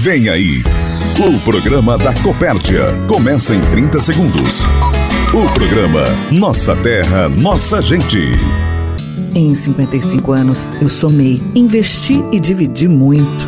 Vem aí, o programa da Copérdia. Começa em 30 segundos. O programa Nossa Terra, Nossa Gente. Em 55 anos, eu somei, investi e dividi muito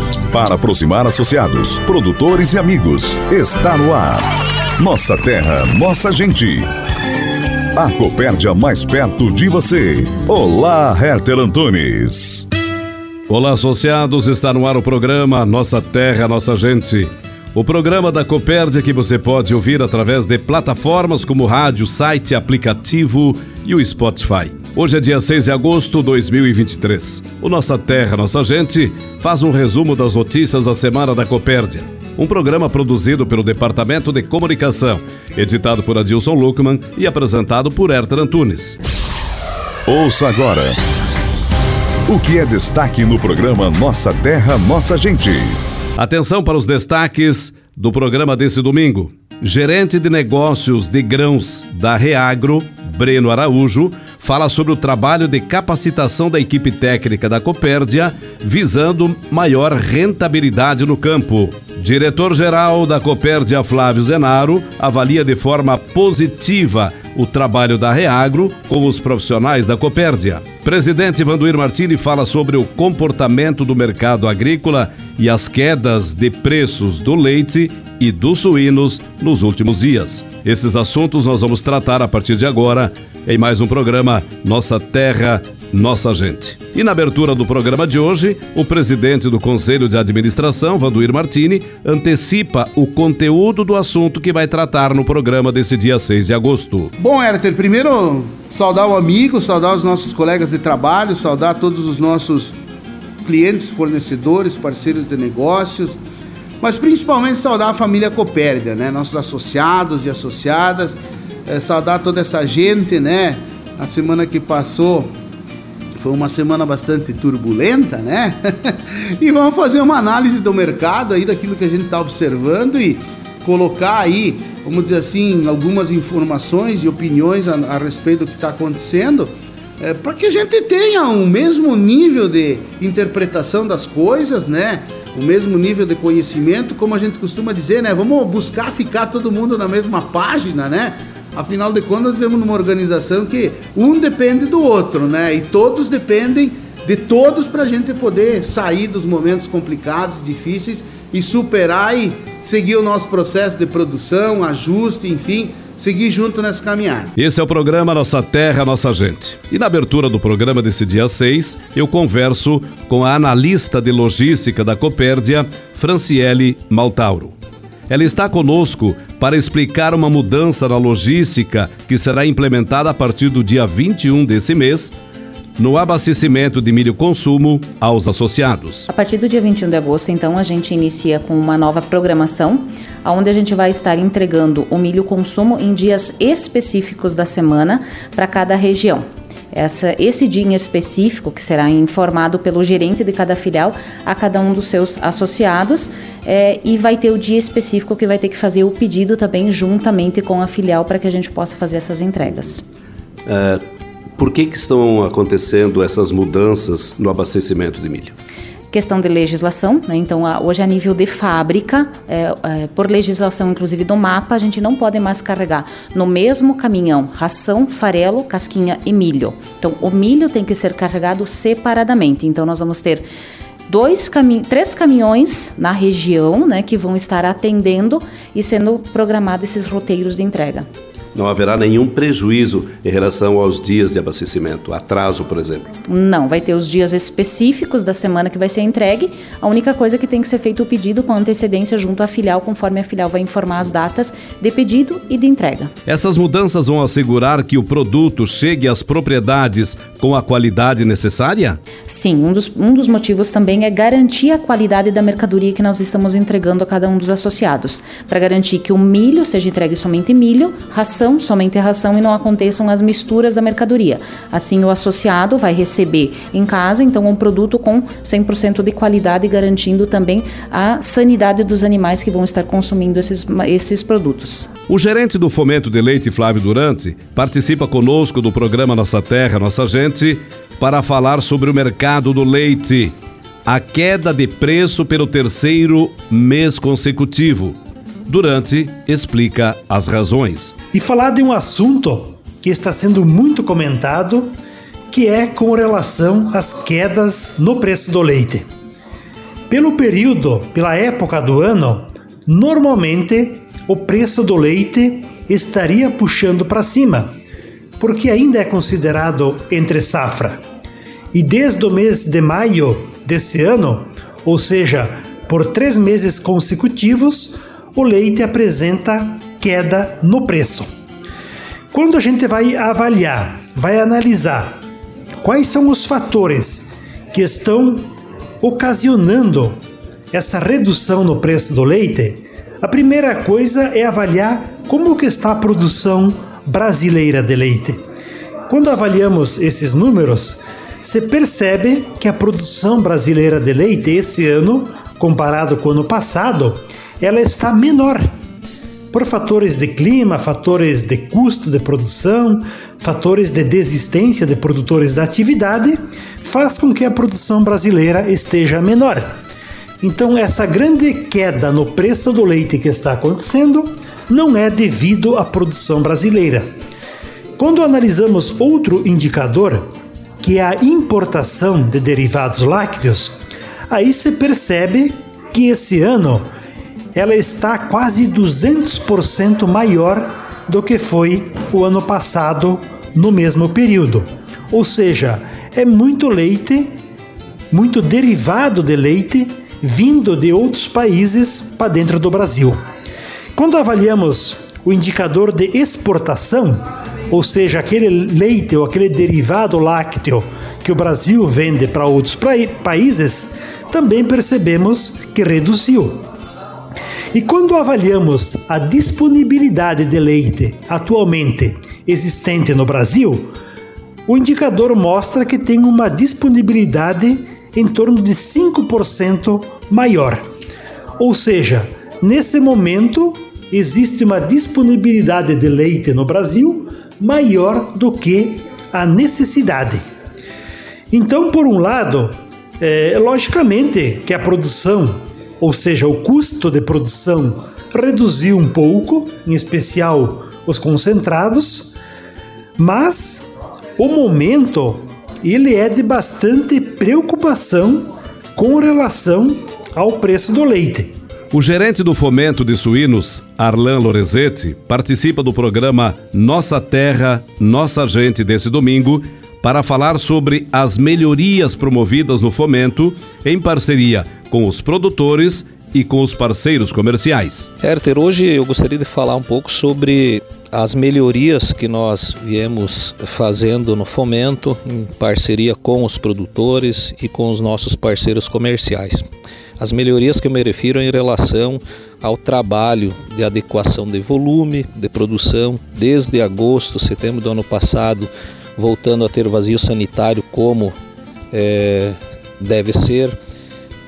Para aproximar associados, produtores e amigos, está no ar. Nossa terra, nossa gente. A Copérdia mais perto de você. Olá, Herter Antunes. Olá, associados, está no ar o programa Nossa Terra, Nossa Gente. O programa da Copérdia que você pode ouvir através de plataformas como rádio, site, aplicativo e o Spotify. Hoje é dia 6 de agosto de 2023. O Nossa Terra, Nossa Gente faz um resumo das notícias da Semana da Copérdia. Um programa produzido pelo Departamento de Comunicação, editado por Adilson Luckman e apresentado por Herter Antunes. Ouça agora. O que é destaque no programa Nossa Terra, Nossa Gente? Atenção para os destaques do programa desse domingo. Gerente de negócios de grãos da Reagro, Breno Araújo, fala sobre o trabalho de capacitação da equipe técnica da Copérdia, visando maior rentabilidade no campo. Diretor-geral da Copérdia, Flávio Zenaro, avalia de forma positiva o trabalho da Reagro com os profissionais da Copérdia. Presidente Vanduir Martini fala sobre o comportamento do mercado agrícola e as quedas de preços do leite e dos suínos nos últimos dias. Esses assuntos nós vamos tratar a partir de agora em mais um programa Nossa Terra, Nossa Gente. E na abertura do programa de hoje, o presidente do Conselho de Administração, Vanduir Martini, antecipa o conteúdo do assunto que vai tratar no programa desse dia 6 de agosto. Bom, Herter, primeiro saudar o amigo, saudar os nossos colegas de trabalho, saudar todos os nossos clientes, fornecedores, parceiros de negócios, mas principalmente saudar a família Copérdia, né? Nossos associados e associadas é, saudar toda essa gente, né? A semana que passou foi uma semana bastante turbulenta, né? e vamos fazer uma análise do mercado aí, daquilo que a gente está observando e colocar aí, vamos dizer assim, algumas informações e opiniões a, a respeito do que está acontecendo. É, para que a gente tenha o mesmo nível de interpretação das coisas, né? O mesmo nível de conhecimento, como a gente costuma dizer, né? Vamos buscar ficar todo mundo na mesma página, né? Afinal de contas, vemos numa organização que um depende do outro, né? E todos dependem de todos para a gente poder sair dos momentos complicados, difíceis e superar e seguir o nosso processo de produção, ajuste, enfim, seguir junto nessa caminhada. Esse é o programa Nossa Terra, Nossa Gente. E na abertura do programa desse dia 6, eu converso com a analista de logística da Copérdia, Franciele Maltauro. Ela está conosco para explicar uma mudança na logística que será implementada a partir do dia 21 desse mês no abastecimento de milho consumo aos associados. A partir do dia 21 de agosto, então, a gente inicia com uma nova programação, onde a gente vai estar entregando o milho consumo em dias específicos da semana para cada região essa, esse dia em específico, que será informado pelo gerente de cada filial a cada um dos seus associados, é, e vai ter o dia específico que vai ter que fazer o pedido também juntamente com a filial para que a gente possa fazer essas entregas. É, por que, que estão acontecendo essas mudanças no abastecimento de milho? questão de legislação, né? então hoje a nível de fábrica, é, é, por legislação inclusive do mapa, a gente não pode mais carregar no mesmo caminhão ração, farelo, casquinha e milho. Então o milho tem que ser carregado separadamente. Então nós vamos ter dois cami três caminhões na região, né, que vão estar atendendo e sendo programados esses roteiros de entrega. Não haverá nenhum prejuízo em relação aos dias de abastecimento, atraso, por exemplo? Não, vai ter os dias específicos da semana que vai ser entregue. A única coisa é que tem que ser feito o pedido com antecedência junto à filial, conforme a filial vai informar as datas de pedido e de entrega. Essas mudanças vão assegurar que o produto chegue às propriedades com a qualidade necessária? Sim, um dos, um dos motivos também é garantir a qualidade da mercadoria que nós estamos entregando a cada um dos associados, para garantir que o milho seja entregue somente milho, ração somente ração e não aconteçam as misturas da mercadoria. Assim, o associado vai receber em casa, então, um produto com 100% de qualidade, garantindo também a sanidade dos animais que vão estar consumindo esses, esses produtos. O gerente do Fomento de Leite, Flávio Durante, participa conosco do programa Nossa Terra, Nossa Gente, para falar sobre o mercado do leite. A queda de preço pelo terceiro mês consecutivo. Durante explica as razões. E falar de um assunto que está sendo muito comentado, que é com relação às quedas no preço do leite. Pelo período, pela época do ano, normalmente o preço do leite estaria puxando para cima, porque ainda é considerado entre safra. E desde o mês de maio desse ano, ou seja, por três meses consecutivos, o leite apresenta queda no preço. Quando a gente vai avaliar, vai analisar quais são os fatores que estão ocasionando essa redução no preço do leite, a primeira coisa é avaliar como que está a produção brasileira de leite. Quando avaliamos esses números, se percebe que a produção brasileira de leite esse ano, comparado com o ano passado, ela está menor. Por fatores de clima, fatores de custo de produção, fatores de desistência de produtores da atividade, faz com que a produção brasileira esteja menor. Então, essa grande queda no preço do leite que está acontecendo não é devido à produção brasileira. Quando analisamos outro indicador, que é a importação de derivados lácteos, aí se percebe que esse ano ela está quase 200% maior do que foi o ano passado no mesmo período. Ou seja, é muito leite, muito derivado de leite vindo de outros países para dentro do Brasil. Quando avaliamos o indicador de exportação, ou seja, aquele leite ou aquele derivado lácteo que o Brasil vende para outros países, também percebemos que reduziu. E quando avaliamos a disponibilidade de leite atualmente existente no Brasil, o indicador mostra que tem uma disponibilidade em torno de 5% maior. Ou seja, nesse momento existe uma disponibilidade de leite no Brasil maior do que a necessidade. Então, por um lado, é, logicamente que a produção ou seja, o custo de produção reduziu um pouco, em especial os concentrados, mas o momento ele é de bastante preocupação com relação ao preço do leite. O gerente do fomento de suínos, Arlan Lorenzetti, participa do programa Nossa Terra, Nossa Gente desse domingo para falar sobre as melhorias promovidas no fomento em parceria com os produtores e com os parceiros comerciais. Herter, hoje eu gostaria de falar um pouco sobre as melhorias que nós viemos fazendo no fomento, em parceria com os produtores e com os nossos parceiros comerciais. As melhorias que eu me refiro em relação ao trabalho de adequação de volume, de produção, desde agosto, setembro do ano passado, voltando a ter vazio sanitário como é, deve ser,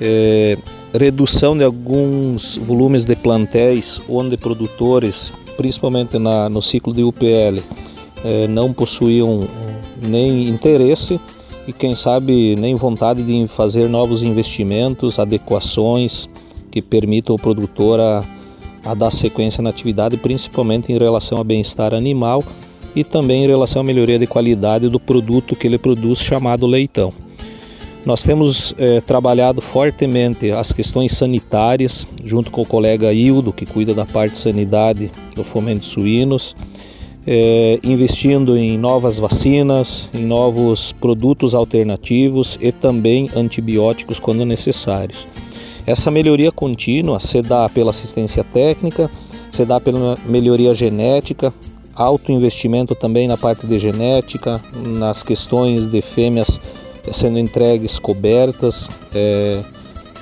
é, redução de alguns volumes de plantéis onde produtores, principalmente na, no ciclo de UPL, é, não possuíam nem interesse e quem sabe nem vontade de fazer novos investimentos, adequações que permitam ao produtor a, a dar sequência na atividade, principalmente em relação ao bem-estar animal e também em relação à melhoria de qualidade do produto que ele produz, chamado leitão. Nós temos é, trabalhado fortemente as questões sanitárias, junto com o colega Hildo, que cuida da parte de sanidade do fomento de suínos. é, investindo em novas vacinas, em novos produtos alternativos e também antibióticos quando necessários. Essa melhoria contínua se dá pela assistência técnica, se dá pela melhoria genética, alto investimento também na parte de genética, nas questões de fêmeas sendo entregues cobertas, é,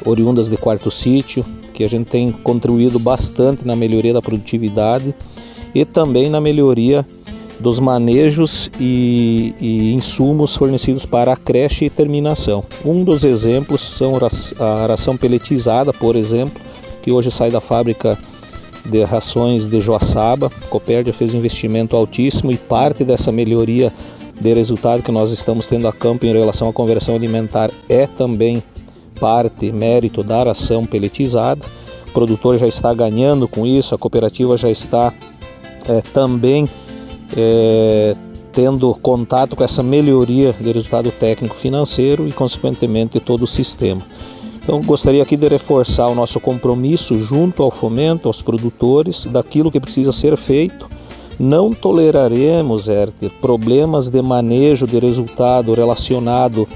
oriundas de quarto sítio, que a gente tem contribuído bastante na melhoria da produtividade e também na melhoria dos manejos e, e, insumos fornecidos para a creche e terminação. Um dos exemplos são a ração peletizada, por exemplo, que hoje sai da fábrica de rações de Joaçaba. Copérdia fez investimento altíssimo e parte dessa melhoria de resultado que nós estamos tendo a campo em relação à conversão alimentar é também parte, mérito da ração peletizada. O produtor já está ganhando com isso, a cooperativa já está é, também é, tendo contato com essa melhoria de resultado técnico financeiro e, consequentemente, todo o sistema. Então, gostaria aqui de reforçar o nosso compromisso junto ao fomento, aos produtores, daquilo que precisa ser feito. Não toleraremos, Herter, problemas de manejo de resultado relacionado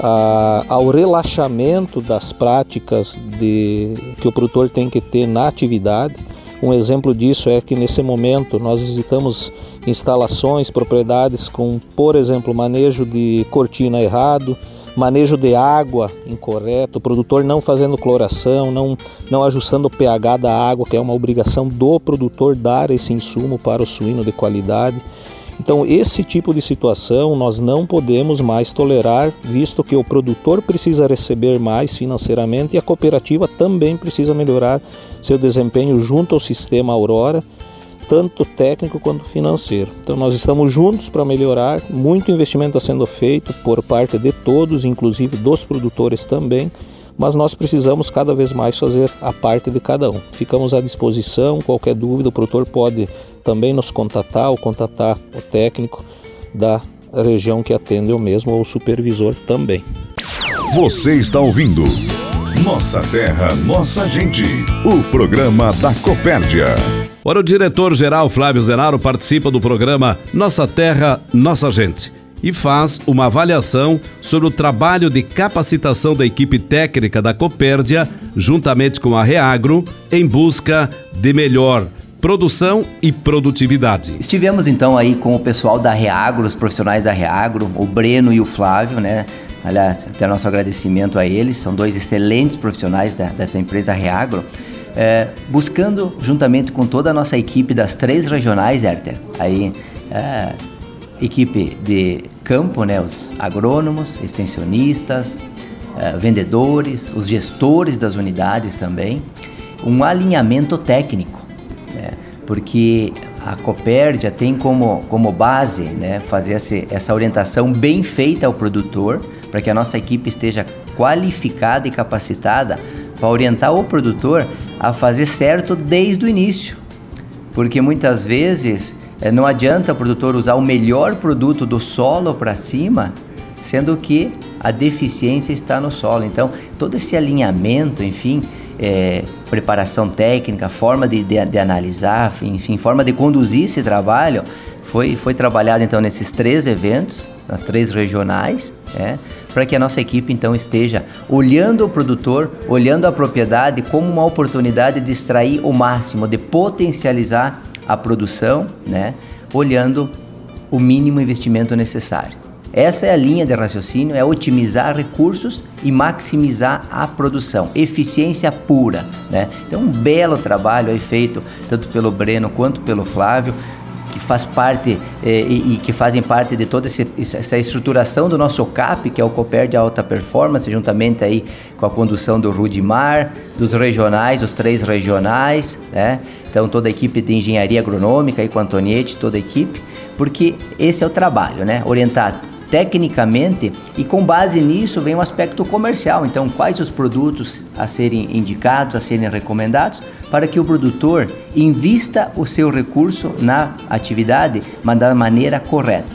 a, ao relaxamento das práticas de, que o produtor tem que ter na atividade. Um exemplo disso é que nesse momento nós visitamos instalações, propriedades com, por exemplo, manejo de cortina errado, manejo de água incorreto, o produtor não fazendo cloração, não, não ajustando o pH da água, que é uma obrigação do produtor dar esse insumo para o suíno de qualidade. Então, esse tipo de situação nós não podemos mais tolerar, visto que o produtor precisa receber mais financeiramente e a cooperativa também precisa melhorar seu desempenho junto ao sistema Aurora, tanto técnico quanto financeiro. Então, nós estamos juntos para melhorar, muito investimento está sendo feito por parte de todos, inclusive dos produtores também mas nós precisamos cada vez mais fazer a parte de cada um. Ficamos à disposição, qualquer dúvida, o produtor pode também nos contatar ou contatar o técnico da região que atende o mesmo ou o supervisor também. Você está ouvindo Nossa Terra, Nossa Gente, o programa da Copérdia. Ora, o diretor-geral Flávio Zenaro participa do programa Nossa Terra, Nossa Gente e faz uma avaliação sobre o trabalho de capacitação da equipe técnica da Copérdia, juntamente com a Reagro, em busca de melhor produção e produtividade. Estivemos então aí com o pessoal da Reagro, os profissionais da Reagro, o Breno e o Flávio, né? Aliás, até nosso agradecimento a eles, são dois excelentes profissionais da, dessa empresa Reagro. É, buscando, juntamente com toda a nossa equipe das três regionais, Herter, aí é, equipe de campo, né, os agrônomos, extensionistas, uh, vendedores, os gestores das unidades também, um alinhamento técnico, né, porque a Copérdia tem como, como base né, fazer essa orientação bem feita ao produtor, para que a nossa equipe esteja qualificada e capacitada para orientar o produtor a fazer certo desde o início. Porque muitas vezes é, não adianta o produtor usar o melhor produto do solo para cima, sendo que a deficiência está no solo. Então, todo esse alinhamento, enfim, é, preparação técnica, forma de, de, de, analisar, enfim, forma de conduzir esse trabalho, foi, foi trabalhado então nesses três eventos, nas três regionais, é, para que a nossa equipe então esteja olhando o produtor, olhando a propriedade como uma oportunidade de extrair o máximo, de potencializar a produção, né, olhando o mínimo investimento necessário. Essa é a linha de raciocínio, é otimizar recursos e maximizar a produção, eficiência pura. Né? Então, um belo trabalho aí feito tanto pelo Breno quanto pelo Flávio, faz parte eh, e, e, que fazem parte de toda esse, essa estruturação do nosso CAP, que é o Cooper de Alta Performance, juntamente aí com a condução do Rudimar, dos regionais, os três regionais, né? Então toda a equipe de engenharia agronômica aí com a Antoniette, toda a equipe, porque esse é o trabalho, né? Orientar tecnicamente e com base nisso vem o aspecto comercial. Então, quais os produtos a serem indicados, a serem recomendados, para que o produtor invista o seu recurso na atividade, mas da maneira correta,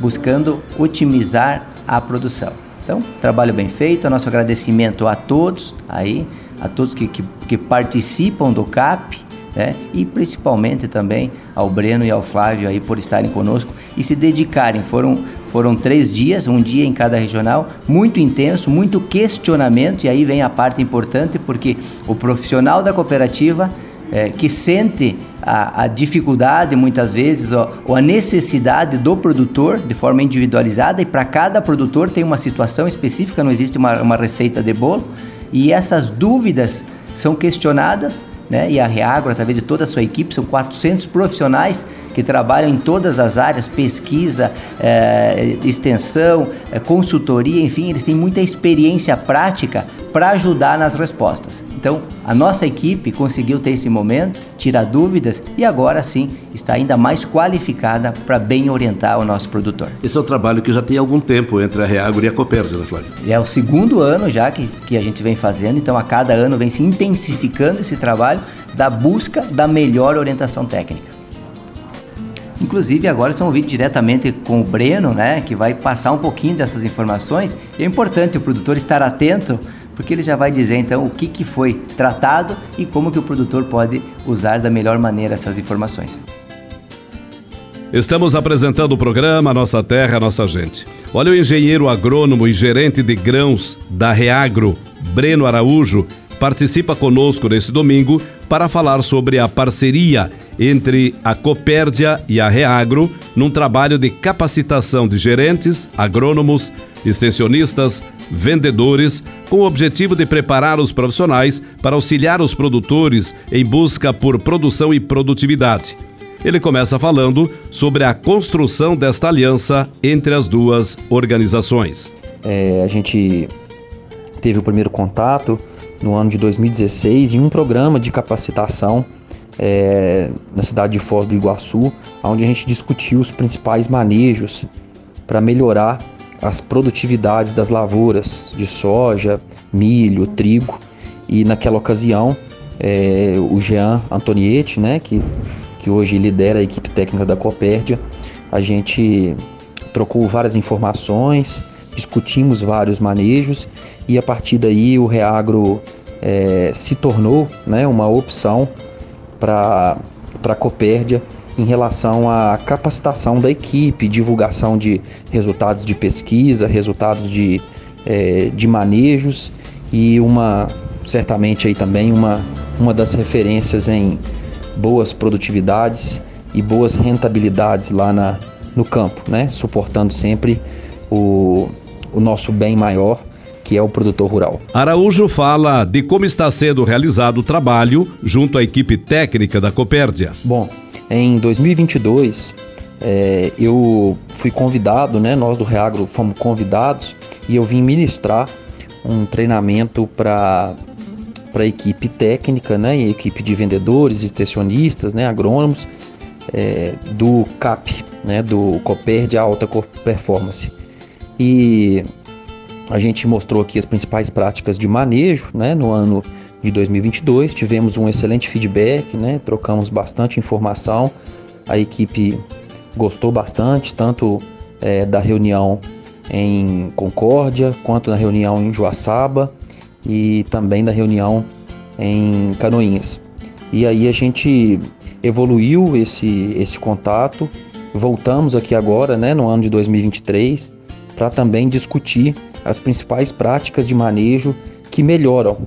buscando otimizar a produção. Então, trabalho bem feito, nosso agradecimento a todos aí, a todos que, que, que participam do CAP, né? e principalmente também ao Breno e ao Flávio aí por estarem conosco e se dedicarem. Foram, foram três dias, um dia em cada regional, muito intenso, muito questionamento, e aí vem a parte importante, porque o profissional da cooperativa é, que sente a, a, dificuldade muitas vezes ou, ou, a necessidade do produtor de forma individualizada e para cada produtor tem uma situação específica, não existe uma, uma receita de bolo e essas dúvidas são questionadas né? E a Reagro, através de toda a sua equipe, são 400 profissionais que trabalham em todas as áreas, pesquisa, é, extensão, é, consultoria, enfim, eles têm muita experiência prática para ajudar nas respostas. Então, a nossa equipe conseguiu ter esse momento, tirar dúvidas e agora sim está ainda mais qualificada para bem orientar o nosso produtor. Esse é um trabalho que já tem algum tempo entre a Reagro e a Copérsia, né, Flávio? É o segundo ano já que, que a gente vem fazendo, então a cada ano vem se intensificando esse trabalho da busca da melhor orientação técnica. Inclusive agora são ouvidos diretamente com o Breno, né, que vai passar um pouquinho dessas informações. E é importante o produtor estar atento, porque ele já vai dizer então o que, que foi tratado e como que o produtor pode usar da melhor maneira essas informações. Estamos apresentando o programa Nossa Terra, Nossa Gente. Olha o engenheiro agrônomo e gerente de grãos da Reagro, Breno Araújo, participa conosco nesse domingo para falar sobre a parceria entre a Copérdia e a Reagro num trabalho de capacitação de gerentes, agrônomos, extensionistas, vendedores, com o objetivo de preparar os profissionais para auxiliar os produtores em busca por produção e produtividade. Ele começa falando sobre a construção desta aliança entre as duas organizações. É, a gente teve o primeiro contato no ano de 2016 em um programa de capacitação é, na cidade de Foz do Iguaçu, onde a gente discutiu os principais manejos para melhorar as produtividades das lavouras de soja, milho, trigo. E naquela ocasião, é, o Jean Antonietti, né, que, que hoje lidera a equipe técnica da Copérdia, a gente trocou várias informações, discutimos vários manejos e a partir daí o Reagro é, se tornou né, uma opção para a Copérdia em relação à capacitação da equipe, divulgação de resultados de pesquisa, resultados de, é, de manejos e uma certamente aí também uma, uma das referências em boas produtividades e boas rentabilidades lá na, no campo, né? suportando sempre o, o nosso bem maior que é o produtor rural. Araújo fala de como está sendo realizado o trabalho junto à equipe técnica da Copérdia. Bom, em 2022 é, eu fui convidado, né? Nós do Reagro fomos convidados e eu vim ministrar um treinamento para para a equipe técnica, né, e equipe de vendedores, extensionistas, né, agrônomos é, do CAP, né, do Copper de Alta Performance. E a gente mostrou aqui as principais práticas de manejo né, no ano de 2022. Tivemos um excelente feedback, né, trocamos bastante informação. A equipe gostou bastante, tanto é, da reunião em Concórdia, quanto da reunião em Joaçaba e também da reunião em Canoinhas. E aí a gente evoluiu esse, esse contato, voltamos aqui agora, né, no ano de 2023, para também discutir as principais práticas de manejo que melhoram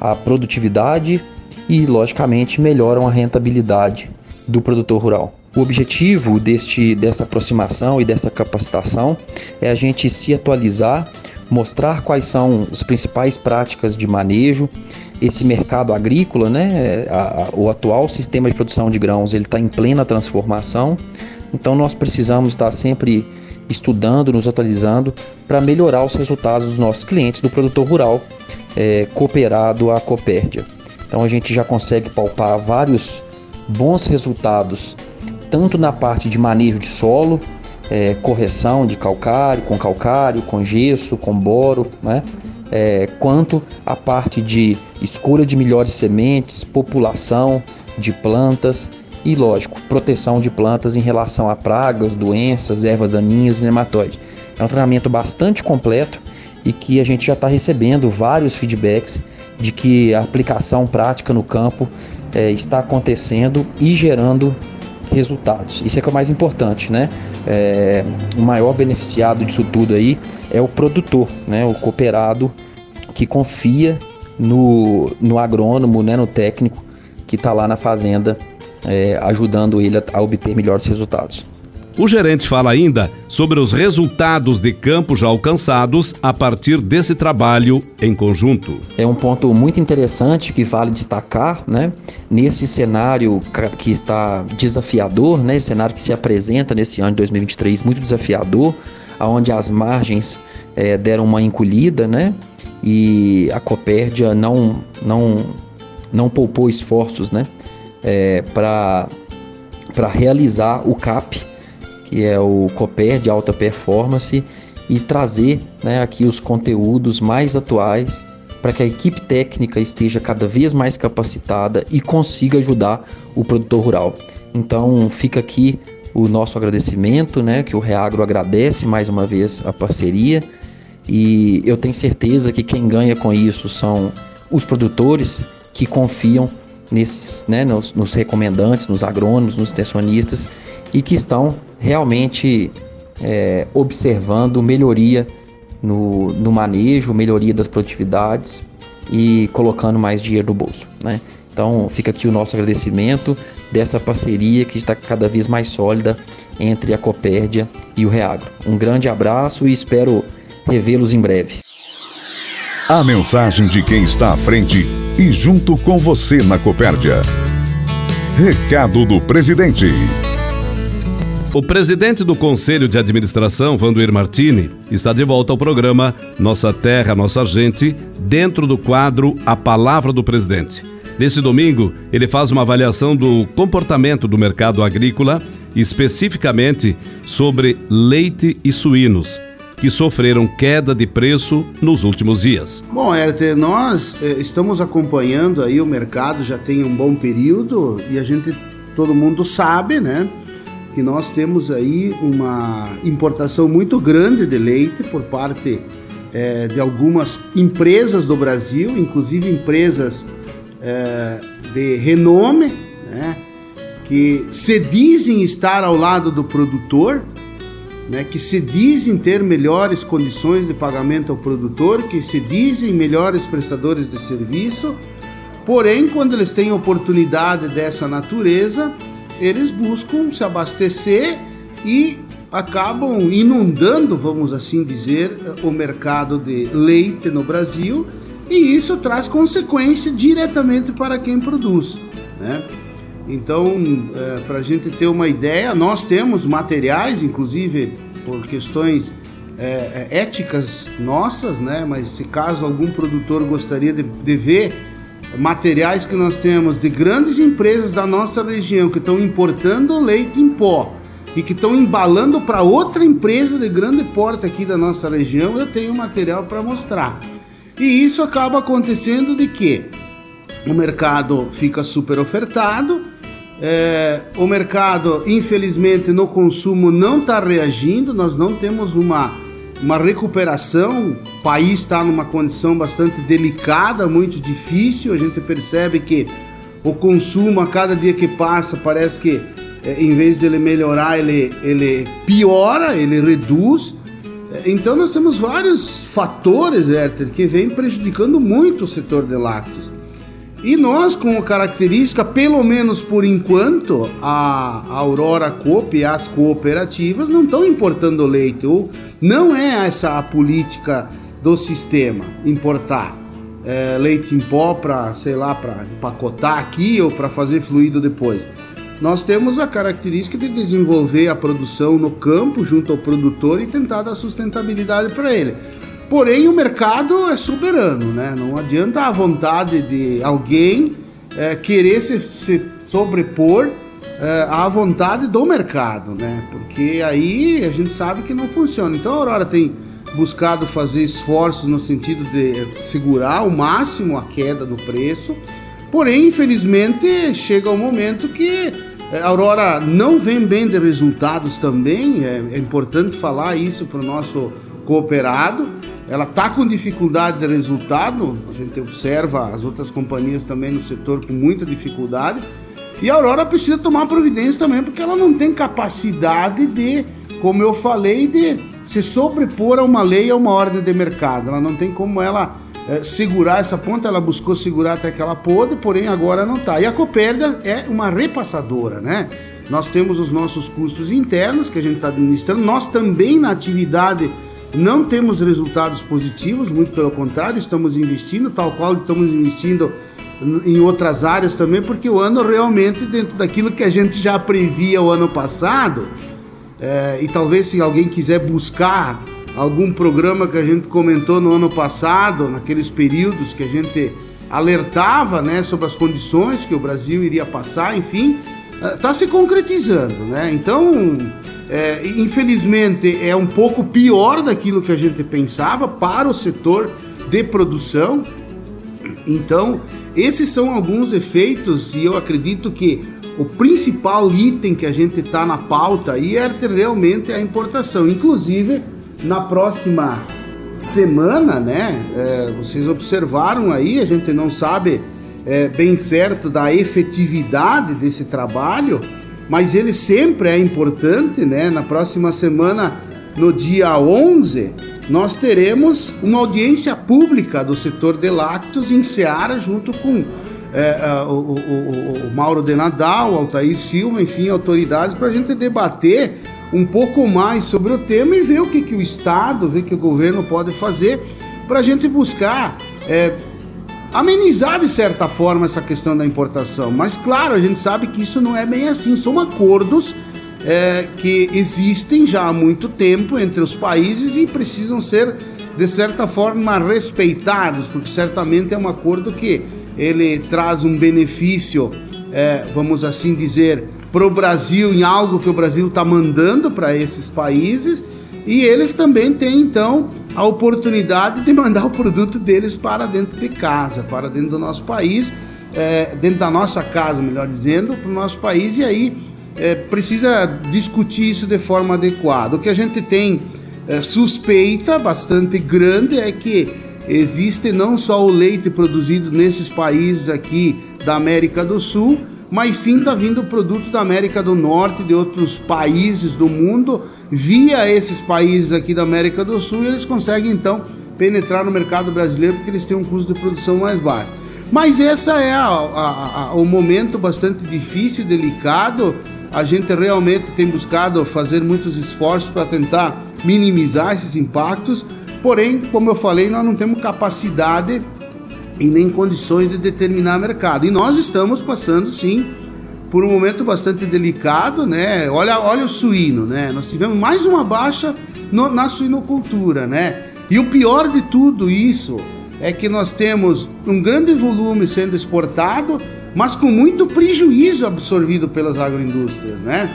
a produtividade e, logicamente, melhoram a rentabilidade do produtor rural. O objetivo deste, dessa aproximação e dessa capacitação é a gente se atualizar, mostrar quais são as principais práticas de manejo. Esse mercado agrícola, né, a, a, o atual sistema de produção de grãos, ele está em plena transformação. Então nós precisamos estar sempre estudando, nos atualizando para melhorar os resultados dos nossos clientes do produtor rural é, cooperado à Copérdia. Então a gente já consegue palpar vários bons resultados, tanto na parte de manejo de solo, é, correção de calcário, com calcário, com gesso, com boro, né? É, quanto a parte de escolha de melhores sementes, população de plantas e, lógico, proteção de plantas em relação a pragas, doenças, ervas daninhas e nematóides. É um treinamento bastante completo e que a gente já está recebendo vários feedbacks de que a aplicação prática no campo é, está acontecendo e gerando resultados. Isso é que é o mais importante, né? É, o maior beneficiado disso tudo aí é o produtor, né? O cooperado que confia no, no agrônomo, né? No técnico que está lá na fazenda é, ajudando ele a, a obter melhores resultados. O gerente fala ainda sobre os resultados de campo já alcançados a partir desse trabalho em conjunto. É um ponto muito interessante que vale destacar, né? Nesse cenário que está desafiador, né? Esse cenário que se apresenta nesse ano de 2023 muito desafiador, aonde as margens é, deram uma encolhida, né? E a Copérdia não não não poupou esforços, né? É, para realizar o CAP que é o Cooper de alta performance, e trazer né, aqui os conteúdos mais atuais para que a equipe técnica esteja cada vez mais capacitada e consiga ajudar o produtor rural. Então fica aqui o nosso agradecimento, né, que o Reagro agradece mais uma vez a parceria e eu tenho certeza que quem ganha com isso são os produtores que confiam nesses, né, nos, nos recomendantes, nos agrônomos, nos extensionistas e que estão realmente é, observando melhoria no, no manejo, melhoria das produtividades e colocando mais dinheiro no bolso. Né? Então fica aqui o nosso agradecimento dessa parceria que está cada vez mais sólida entre a Copérdia e o Reagro. Um grande abraço e espero revê-los em breve. A mensagem de quem está à frente e junto com você na Copérdia. Recado do presidente. O presidente do Conselho de Administração, Vanduir Martini, está de volta ao programa Nossa Terra, Nossa Gente, dentro do quadro A Palavra do Presidente. Nesse domingo, ele faz uma avaliação do comportamento do mercado agrícola, especificamente sobre leite e suínos, que sofreram queda de preço nos últimos dias. Bom, Herter, nós eh, estamos acompanhando aí o mercado já tem um bom período e a gente, todo mundo sabe, né? que nós temos aí uma importação muito grande de leite por parte é, de algumas empresas do Brasil, inclusive empresas é, de renome, né, que se dizem estar ao lado do produtor, né, que se dizem ter melhores condições de pagamento ao produtor, que se dizem melhores prestadores de serviço, porém, quando eles têm oportunidade dessa natureza, eles buscam se abastecer e acabam inundando, vamos assim dizer, o mercado de leite no Brasil e isso traz consequência diretamente para quem produz. Né? Então, é, para a gente ter uma ideia, nós temos materiais, inclusive por questões é, é éticas nossas, né? mas se caso algum produtor gostaria de, de ver materiais que nós temos de grandes empresas da nossa região que estão importando leite em pó e que estão embalando para outra empresa de grande porte aqui da nossa região, eu tenho material para mostrar. E isso acaba acontecendo de que o mercado fica super ofertado, é, o mercado, infelizmente, no consumo não está reagindo, nós não temos uma uma recuperação. O país está numa condição bastante delicada, muito difícil. A gente percebe que o consumo a cada dia que passa parece que é, em vez de ele melhorar, ele, ele piora, ele reduz. É, então nós temos vários fatores, Herter, que vêm prejudicando muito o setor de lácteos. E nós, com a característica, pelo menos por enquanto, a Aurora Coop e as cooperativas não estão importando leite, não é essa a política do sistema, importar é, leite em pó para, sei lá, para empacotar aqui ou para fazer fluido depois. Nós temos a característica de desenvolver a produção no campo junto ao produtor e tentar dar sustentabilidade para ele. Porém, o mercado é soberano, né? Não adianta a vontade de alguém é, querer se, se sobrepor é, à vontade do mercado, né? Porque aí a gente sabe que não funciona. Então a Aurora tem buscado fazer esforços no sentido de segurar ao máximo a queda do preço. Porém, infelizmente, chega um momento que é, a Aurora não vem bem de resultados também. É, é importante falar isso para o nosso cooperado ela está com dificuldade de resultado, a gente observa as outras companhias também no setor com muita dificuldade, e a Aurora precisa tomar providência também, porque ela não tem capacidade de, como eu falei, de se sobrepor a uma lei, a uma ordem de mercado. Ela não tem como ela é, segurar essa ponta, ela buscou segurar até que ela pôde, porém agora não está. E a Copérdia é uma repassadora, né? Nós temos os nossos custos internos que a gente está administrando, nós também na atividade não temos resultados positivos, muito pelo contrário, estamos investindo, tal qual estamos investindo em outras áreas também, porque o ano realmente, dentro daquilo que a gente já previa o ano passado, é, e talvez se alguém quiser buscar algum programa que a gente comentou no ano passado, naqueles períodos que a gente alertava né, sobre as condições que o Brasil iria passar, enfim, está é, se concretizando. Né? Então, é, infelizmente, é um pouco pior daquilo que a gente pensava para o setor de produção. Então, esses são alguns efeitos e eu acredito que o principal item que a gente está na pauta aí é realmente a importação. Inclusive, na próxima semana, né? É, vocês observaram aí, a gente não sabe é, bem certo da efetividade desse trabalho mas ele sempre é importante, né? Na próxima semana, no dia 11, nós teremos uma audiência pública do setor de lácteos em Seara, junto com é, o, o, o, Mauro de Nadal, Altair Silva, enfim, autoridades, para a gente debater um pouco mais sobre o tema e ver o que, que o Estado, ver o que o governo pode fazer para a gente buscar é, amenizar de certa forma essa questão da importação. Mas claro, a gente sabe que isso não é bem assim. São acordos é, que existem já há muito tempo entre os países e precisam ser de certa forma respeitados, porque certamente é um acordo que ele traz um benefício, é, vamos assim dizer, para o Brasil em algo que o Brasil está mandando para esses países e eles também têm então a oportunidade de mandar o produto deles para dentro de casa, para dentro do nosso país, é, dentro da nossa casa, melhor dizendo, para o nosso país, e aí é, precisa discutir isso de forma adequada. O que a gente tem é, suspeita bastante grande é que existe não só o leite produzido nesses países aqui da América do Sul, mas sim está vindo produto da América do Norte, de outros países do mundo, via esses países aqui da América do Sul, e eles conseguem então penetrar no mercado brasileiro porque eles têm um custo de produção mais baixo. Mas essa é a, a, a, o momento bastante difícil, delicado. A gente realmente tem buscado fazer muitos esforços para tentar minimizar esses impactos. Porém, como eu falei, nós não temos capacidade e nem condições de determinar mercado. E nós estamos passando, sim, por um momento bastante delicado, né? Olha, olha o suíno, né? Nós tivemos mais uma baixa no, na suinocultura, né? E o pior de tudo isso é que nós temos um grande volume sendo exportado, mas com muito prejuízo absorvido pelas agroindústrias, né?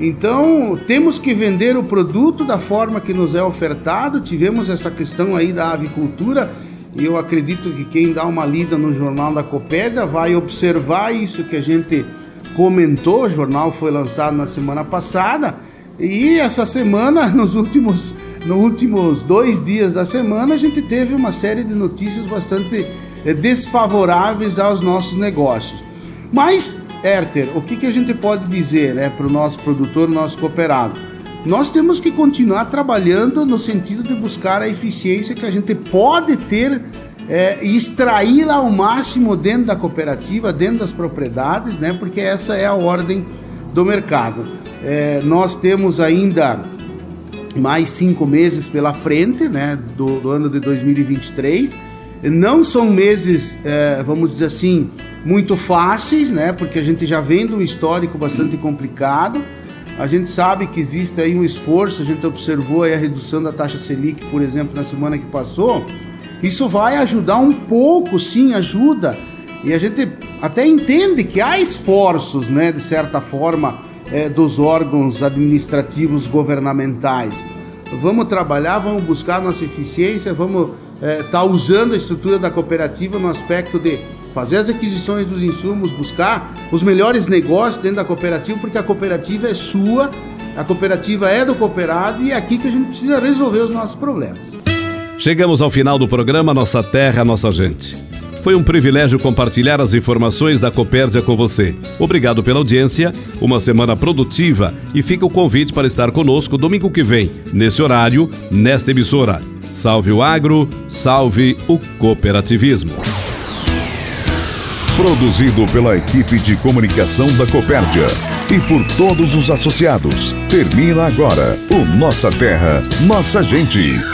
Então, temos que vender o produto da forma que nos é ofertado. Tivemos essa questão aí da avicultura e eu acredito que quem dá uma lida no jornal da Copédia vai observar isso que a gente comentou. O jornal foi lançado na semana passada e essa semana, nos últimos, nos últimos dois dias da semana, a gente teve uma série de notícias bastante eh, desfavoráveis aos nossos negócios. Mas, Herter, o que, que a gente pode dizer né, para o nosso produtor, nosso cooperado? nós temos que continuar trabalhando no sentido de buscar a eficiência que a gente pode ter é, extraí-la ao máximo dentro da cooperativa, dentro das propriedades, né? Porque essa é a ordem do mercado. É, nós temos ainda mais cinco meses pela frente, né? Do, do ano de 2023. Não são meses, é, vamos dizer assim, muito fáceis, né? Porque a gente já vem de um histórico bastante complicado. A gente sabe que existe aí um esforço, a gente observou a redução da taxa Selic, por exemplo, na semana que passou. Isso vai ajudar um pouco, sim, ajuda. E a gente até entende que há esforços, né, de certa forma, é, dos órgãos administrativos governamentais. Vamos trabalhar, vamos buscar nossa eficiência, vamos estar é, tá usando a estrutura da cooperativa no aspecto de fazer as aquisições dos insumos, buscar os melhores negócios dentro da cooperativa, porque a cooperativa é sua, a cooperativa é do cooperado e é aqui que a gente precisa resolver os nossos problemas. Chegamos ao final do programa Nossa Terra, Nossa Gente. Foi um privilégio compartilhar as informações da Copérdia com você. Obrigado pela audiência, uma semana produtiva e fica o convite para estar conosco domingo que vem, nesse horário, nesta emissora. Salve o agro, salve o cooperativismo. Produzido pela equipe de comunicação da Copérdia e por todos os associados. Termina agora o Nossa Terra, Nossa Gente.